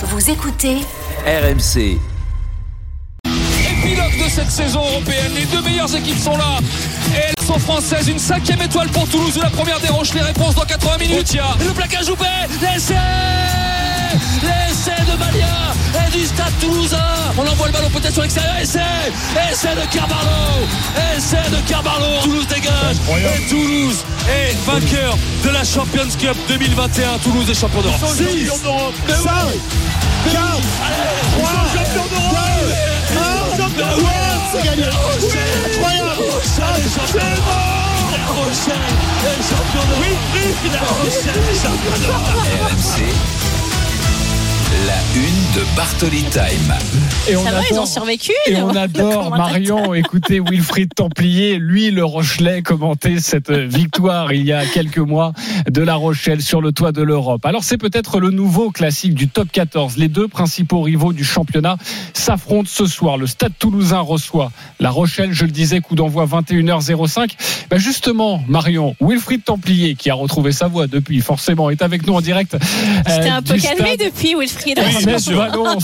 Vous écoutez RMC. Épilogue de cette saison européenne. Les deux meilleures équipes sont là. Et elles sont françaises. Une cinquième étoile pour Toulouse. La première des roches. Les réponses dans 80 minutes. A le plaquage loupé. L'essai L'essai de Malia et du stade toulousain. On envoie le ballon peut-être sur l'extérieur. Essai Essai de Carbarlo Essai de Carbarlo. Toulouse dégage. Et Toulouse est vainqueur de la Champions Cup 2021. Toulouse est champion d'Europe. 6 c'est gagné. Incroyable. RMC. La une de Bartoli Time. Et on Ça va, ils adore- ont survécu. Et on adore. Marion écouter Wilfried Templier, lui le Rochelet, commenter cette victoire il y a quelques mois de La Rochelle sur le toit de l'Europe. Alors c'est peut-être le nouveau classique du top 14. Les deux principaux rivaux du championnat s'affrontent ce soir. Le Stade Toulousain reçoit La Rochelle, je le disais, coup d'envoi 21h05. Ben justement, Marion, Wilfried Templier, qui a retrouvé sa voix depuis, forcément, est avec nous en direct. C'était euh, un peu calmé stade. Depuis Wilfried.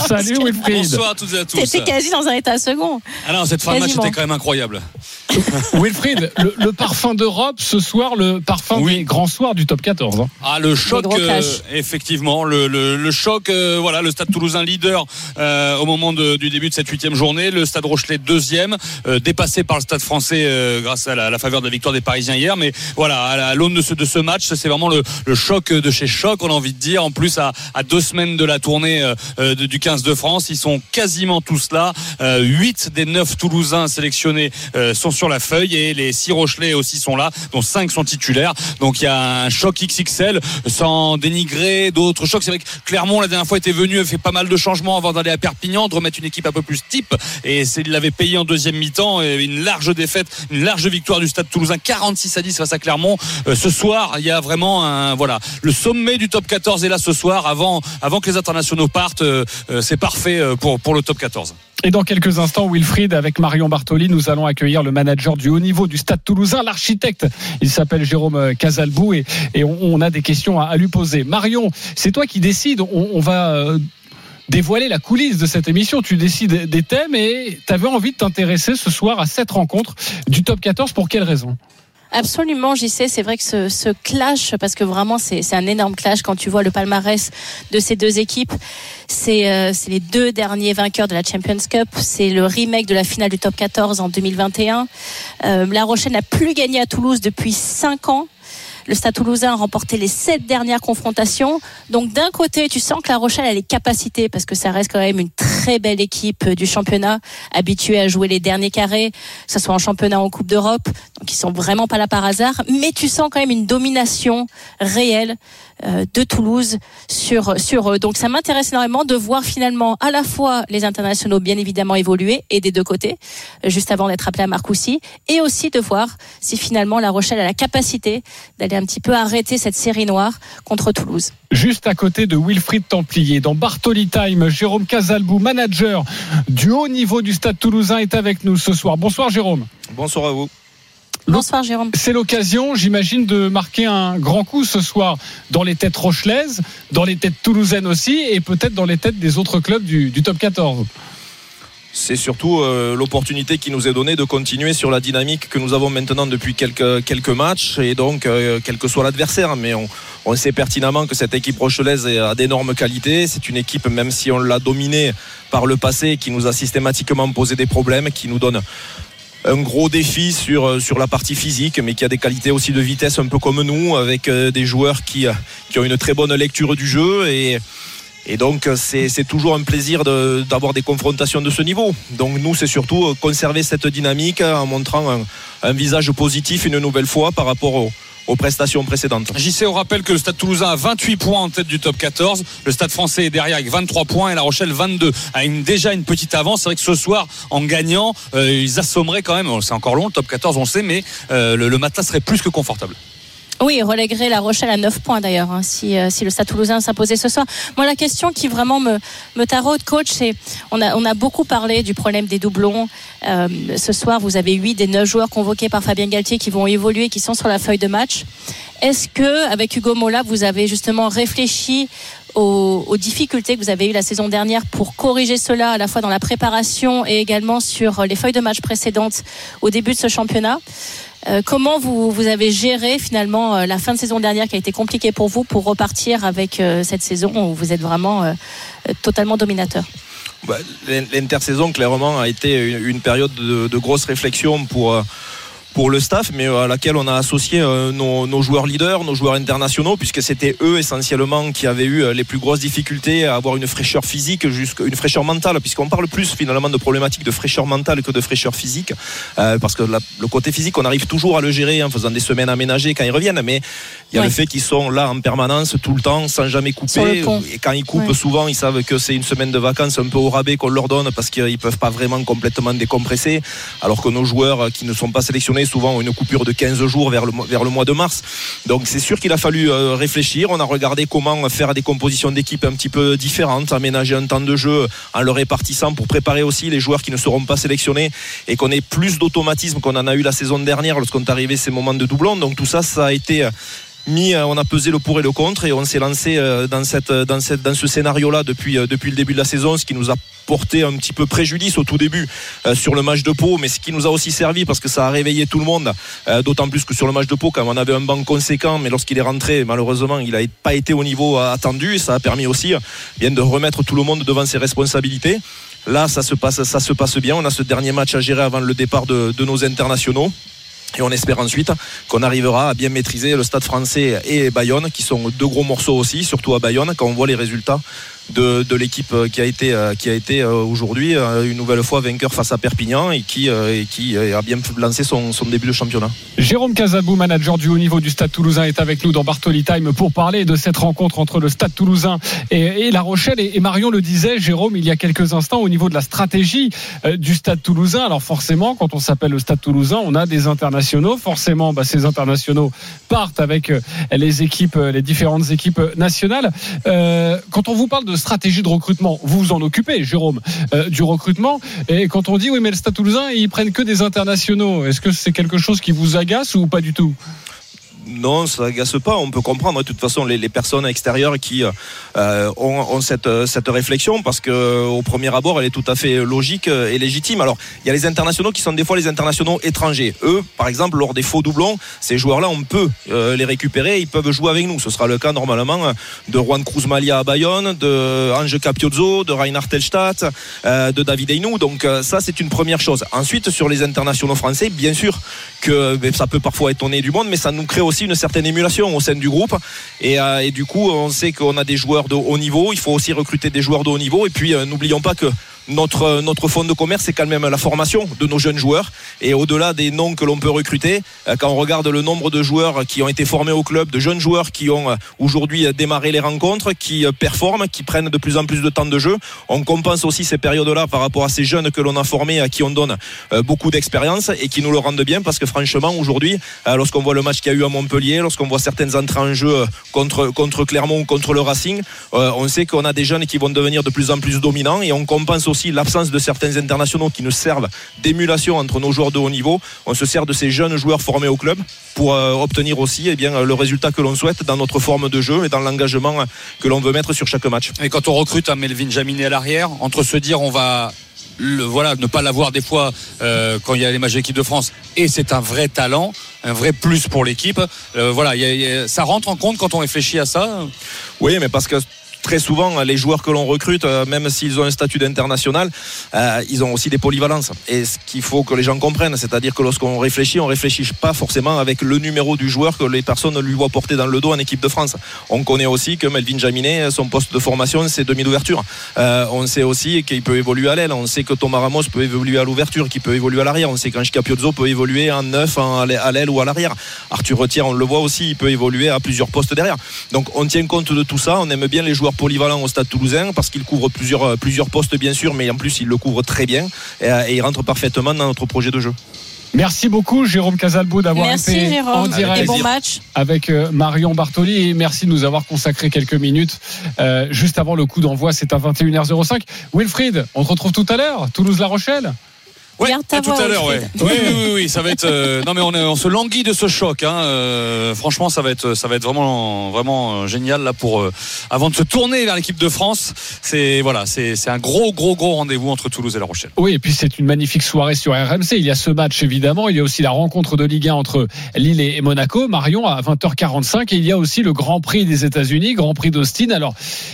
Salut Wilfried. Bonsoir à toutes et à tous. T'étais quasi dans un état second. Ah non, cette fin de match était quand même incroyable. Wilfried, le, le parfum d'Europe ce soir, le parfum Oui. des grands soirs du top 14. hein. Ah le choc, euh, effectivement, le, le, le choc, euh, voilà, le Stade Toulousain leader euh, au moment de- du début de cette huitième journée, le Stade Rochelet deuxième, euh, dépassé par le Stade Français euh, grâce à la, la faveur de la victoire des Parisiens hier, mais voilà, à la- à l'aune de ce, de ce match, c'est vraiment le, le choc de chez choc, on a envie de dire. En plus, à, à deux semaines de la tournée de- du 15 de France, ils sont quasiment tous là. Euh, Huit des neuf Toulousains sélectionnés euh, sont sur la feuille et les six Rochelais aussi sont là, dont cinq sont titulaires. Donc il y a un choc XXL sans dénigrer d'autres chocs. C'est vrai que Clermont la dernière fois était venu, fait pas mal de changements avant d'aller à Perpignan, de remettre une équipe un peu plus type. Et il l'avait payé en deuxième mi-temps. Une large défaite, une large victoire du Stade Toulousain, 46 à 10 face à Clermont. Euh, ce soir, il y a vraiment un voilà le sommet du top 14 est là ce soir. Avant que les internationaux partent, euh, euh, c'est parfait pour pour le top 14. Et dans quelques instants, Wilfried, avec Marion Bartoli, nous allons accueillir le manager du haut niveau du Stade Toulousain, l'architecte. Il s'appelle Jérôme Casalbou et, on, a des questions à, lui poser. Marion, c'est toi qui décides. On, on va euh, dévoiler la coulisse de cette émission. Tu décides des thèmes et tu avais envie de t'intéresser ce soir à cette rencontre du top 14. Pour quelle raison? Absolument, j'y sais. C'est vrai que ce, clash, parce que vraiment c'est un énorme clash quand tu vois le palmarès de ces deux équipes. C'est euh, les deux derniers vainqueurs de la Champions Cup. C'est le remake de la finale du Top 14 en 2021. Euh, la Rochelle n'a plus gagné à Toulouse depuis cinq ans. Le Stade Toulousain a remporté les sept dernières confrontations. Donc d'un côté, tu sens que La Rochelle a les capacités parce que ça reste quand même une très belle équipe du championnat, habituée à jouer les derniers carrés, que ce soit en championnat ou en Coupe d'Europe. Donc ils sont vraiment pas là par hasard. Mais tu sens quand même une domination réelle euh, de Toulouse sur sur eux. Donc ça m'intéresse énormément de voir finalement à la fois les internationaux bien évidemment évoluer et des deux côtés, euh, juste avant d'être appelé à Marcoussis, et aussi de voir si finalement La Rochelle a la capacité d'aller un petit peu arrêter cette série noire contre Toulouse. Juste à côté de Wilfried Templier, dans Bartoli Time, Jérôme Casalbou, manager du haut niveau du Stade Toulousain, est avec nous ce soir. Bonsoir Jérôme. Bonsoir à vous. Bonsoir Jérôme. C'est l'occasion, j'imagine, de marquer un grand coup ce soir dans les têtes rochelaises, dans les têtes toulousaines aussi, et peut-être dans les têtes des autres clubs du, du top 14. C'est surtout euh, l'opportunité qui nous est donnée de continuer sur la dynamique que nous avons maintenant depuis quelques, matchs et donc euh, quel que soit l'adversaire. Mais on, sait pertinemment que cette équipe rochelaise a d'énormes qualités. C'est une équipe, même si on l'a dominée par le passé, qui nous a systématiquement posé des problèmes, qui nous donne un gros défi sur, euh, la partie physique, mais qui a des qualités aussi de vitesse un peu comme nous, avec des joueurs qui, qui ont une très bonne lecture du jeu et et donc, c'est toujours un plaisir d'avoir des confrontations de ce niveau. Donc, nous, c'est surtout euh, conserver cette dynamique en montrant un, visage positif une nouvelle fois par rapport au- aux prestations précédentes. JC, on rappelle que le Stade Toulousain a 28 points en tête du top 14. Le Stade Français est derrière avec 23 points et La Rochelle 22. A une, déjà une petite avance. C'est vrai que ce soir, en gagnant, euh, ils assommeraient quand même. C'est encore long, le top 14, on sait, mais euh, le, le matelas serait plus que confortable. Oui, reléguerait La Rochelle à 9 points d'ailleurs, hein, si, euh, si le Stade Toulousain s'imposait ce soir. Moi, la question qui vraiment me, me taraude, coach, c'est on a, on a beaucoup parlé du problème des doublons. Euh, ce soir, vous avez 8 des 9 joueurs convoqués par Fabien Galtier qui vont évoluer, qui sont sur la feuille de match. Est-ce que avec Hugo Mola, vous avez justement réfléchi aux, aux, difficultés que vous avez eues la saison dernière pour corriger cela à la fois dans la préparation et également sur les feuilles de match précédentes au début de ce championnat? Euh, comment vous, vous, avez géré finalement euh, la fin de saison dernière qui a été compliquée pour vous pour repartir avec euh, cette saison où vous êtes vraiment totalement dominateur? Bah, L'intersaison clairement a été une, une période de, de, grosse réflexion pour pour le staff, mais à laquelle on a associé euh, nos, nos, joueurs leaders, nos joueurs internationaux, puisque c'était eux essentiellement qui avaient eu euh, les plus grosses difficultés à avoir une fraîcheur physique, jusqu'à une fraîcheur mentale, puisqu'on parle plus finalement de problématiques de fraîcheur mentale que de fraîcheur physique, euh, parce que la, le côté physique, on arrive toujours à le gérer en faisant des semaines aménagées quand ils reviennent, mais il y a ouais. le fait qu'ils sont là en permanence tout le temps, sans jamais couper, et quand ils coupent ouais. souvent, ils savent que c'est une semaine de vacances un peu au rabais qu'on leur donne, parce qu'ils peuvent pas vraiment complètement décompresser, alors que nos joueurs qui ne sont pas sélectionnés souvent une coupure de 15 jours vers le, mois de mars. Donc c'est sûr qu'il a fallu euh, réfléchir. On a regardé comment faire des compositions d'équipe un petit peu différentes, aménager un temps de jeu en le répartissant pour préparer aussi les joueurs qui ne seront pas sélectionnés et qu'on ait plus d'automatisme qu'on en a eu la saison dernière lorsqu'on est arrivé ces moments de doublon. Donc tout ça, ça a été mis, on a pesé le pour et le contre et on s'est lancé euh, dans, cette, dans, ce scénario-là depuis, euh, depuis le début de la saison, ce qui nous a porté un petit peu préjudice au tout début euh, sur le match de Pau, mais ce qui nous a aussi servi parce que ça a réveillé tout le monde, euh, d'autant plus que sur le match de Pau, quand on avait un banc conséquent, mais lorsqu'il est rentré, malheureusement, il n'a pas été au niveau attendu et ça a permis aussi bien de remettre tout le monde devant ses responsabilités. Là, ça se passe, ça se passe bien. On a ce dernier match à gérer avant le départ de nos internationaux. Et on espère ensuite qu'on arrivera à bien maîtriser le stade français et Bayonne, qui sont deux gros morceaux aussi, surtout à Bayonne, quand on voit les résultats de, l'équipe qui a été, a été aujourd'hui une nouvelle fois vainqueur face à Perpignan et qui, a bien lancé son, début de championnat. Jérôme Casabou, manager du haut niveau du Stade Toulousain, est avec nous dans Bartoli Time pour parler de cette rencontre entre le Stade Toulousain et, La Rochelle. Et, Marion le disait, Jérôme, il y a quelques instants, au niveau de la stratégie euh, du Stade Toulousain. Alors forcément, quand on s'appelle le Stade Toulousain, on a des internationaux. Forcément, bah, ces internationaux partent avec euh, les équipes, les différentes équipes nationales. Euh, quand on vous parle de stratégie de recrutement. Vous vous en occupez, Jérôme, euh, du recrutement. Et quand on dit oui, mais le Stade Toulousain, ils prennent que des internationaux, est-ce que c'est quelque chose qui vous agace ou pas du tout? Non, ça agace pas. On peut comprendre de toute façon les, personnes extérieures qui euh, ont, ont, cette, réflexion parce que au premier abord, elle est tout à fait logique et légitime. Alors, il y a les internationaux qui sont des fois les internationaux étrangers. Eux, par exemple, lors des faux doublons, ces joueurs-là, on peut euh, les récupérer. Ils peuvent jouer avec nous. Ce sera le cas normalement de Juan Cruz Malia à Bayonne, de Ange Capiozzo, de Reinhard Telstadt, euh, de David Einou. Donc ça, c'est une première chose. Ensuite, sur les internationaux français, bien sûr que ben, ça peut parfois étonner du monde, mais ça nous crée aussi une certaine émulation au sein du groupe. Et, euh, et du coup, on sait qu'on a des joueurs de haut niveau. Il faut aussi recruter des joueurs de haut niveau. Et puis, euh, n'oublions pas que notre, notre fonds de commerce, c'est quand même la formation de nos jeunes joueurs. Et au-delà des noms que l'on peut recruter, quand on regarde le nombre de joueurs qui ont été formés au club, de jeunes joueurs qui ont aujourd'hui démarré les rencontres, qui performent, qui prennent de plus en plus de temps de jeu, on compense aussi ces périodes-là par rapport à ces jeunes que l'on a formés, à qui on donne beaucoup d'expérience et qui nous le rendent bien parce que franchement, aujourd'hui, lorsqu'on voit le match qu'il y a eu à Montpellier, lorsqu'on voit certaines entrées en jeu contre, contre Clermont ou contre le Racing, on sait qu'on a des jeunes qui vont devenir de plus en plus dominants et on compense aussi l'absence de certains internationaux qui nous servent d'émulation entre nos joueurs de haut niveau. On se sert de ces jeunes joueurs formés au club pour euh, obtenir aussi eh bien, le résultat que l'on souhaite dans notre forme de jeu et dans l'engagement que l'on veut mettre sur chaque match. Et quand on recrute un Melvin Jaminet à l'arrière, entre se dire on va le, voilà, ne pas l'avoir des fois euh, quand il y a les matchs d'équipe de France et c'est un vrai talent, un vrai plus pour l'équipe. Euh, voilà, y a, y a, ça rentre en compte quand on réfléchit à ça? Oui, mais parce que très souvent, les joueurs que l'on recrute, même s'ils ont un statut d'international, euh, ils ont aussi des polyvalences. Et ce qu'il faut que les gens comprennent, c'est-à-dire que lorsqu'on réfléchit, on réfléchit pas forcément avec le numéro du joueur que les personnes lui voient porter dans le dos en équipe de France. On connaît aussi que Melvin Jaminet, son poste de formation, c'est demi d'ouverture. Euh, on sait aussi qu'il peut évoluer à l'aile. On sait que Thomas Ramos peut évoluer à l'ouverture, qu'il peut évoluer à l'arrière. On sait qu'Ange Capiozzo peut évoluer en neuf, à l'aile ou à l'arrière. Arthur Retière, on le voit aussi, il peut évoluer à plusieurs postes derrière. Donc on tient compte de tout ça. On aime bien les joueurs polyvalent au stade toulousain parce qu'il couvre plusieurs, plusieurs postes bien sûr mais en plus il le couvre très bien et, et il rentre parfaitement dans notre projet de jeu. Merci beaucoup Jérôme Casalbou d'avoir été Jérôme. en direct et bon match. avec Marion Bartoli et merci de nous avoir consacré quelques minutes euh, juste avant le coup d'envoi c'est à 21h05 Wilfried on te retrouve tout à l'heure Toulouse-La Rochelle Ouais, à tout voix, à l'heure, ouais. Oui, oui, oui, oui, ça va être. euh, non, mais on, est- on se languit de ce choc. Hein, euh, franchement, ça va être, ça va être vraiment, vraiment euh, génial là pour euh, avant de se tourner vers l'équipe de France. C'est voilà, c'est c'est un gros, gros, gros rendez-vous entre Toulouse et La Rochelle. Oui, et puis c'est une magnifique soirée sur RMC. Il y a ce match évidemment, il y a aussi la rencontre de Ligue 1 entre Lille et Monaco, Marion à 20h45 et il y a aussi le Grand Prix des États-Unis, Grand Prix d'Austin. Alors,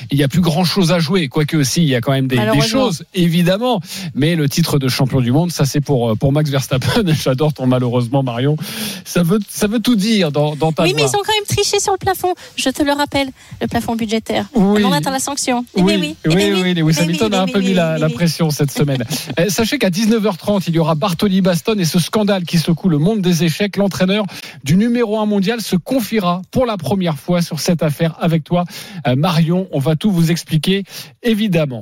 il n'y a plus grand-chose à jouer, quoique aussi il y a quand même des, choses évidemment, mais le titre de champion du monde, ça c'est pour pour Max Verstappen. J'adore ton malheureusement Marion. Ça veut ça veut tout dire dans, dans ta Oui, mais ils ont quand même triché sur le plafond. Je te le rappelle, le plafond budgétaire. Oui. On attend la sanction. Eh Oui, ben oui, Eh ben oui, oui, Lewis Eh ben Hamilton oui, a un oui, peu oui, mis la, oui, la oui. pression cette semaine. Eh, Sachez qu'à 19h30, il y aura Bartoli Baston et ce scandale qui secoue le monde des échecs. L'entraîneur du numéro 1 mondial se confiera pour la première fois sur cette affaire avec toi, Euh, Marion. On va tout vous expliquer, évidemment.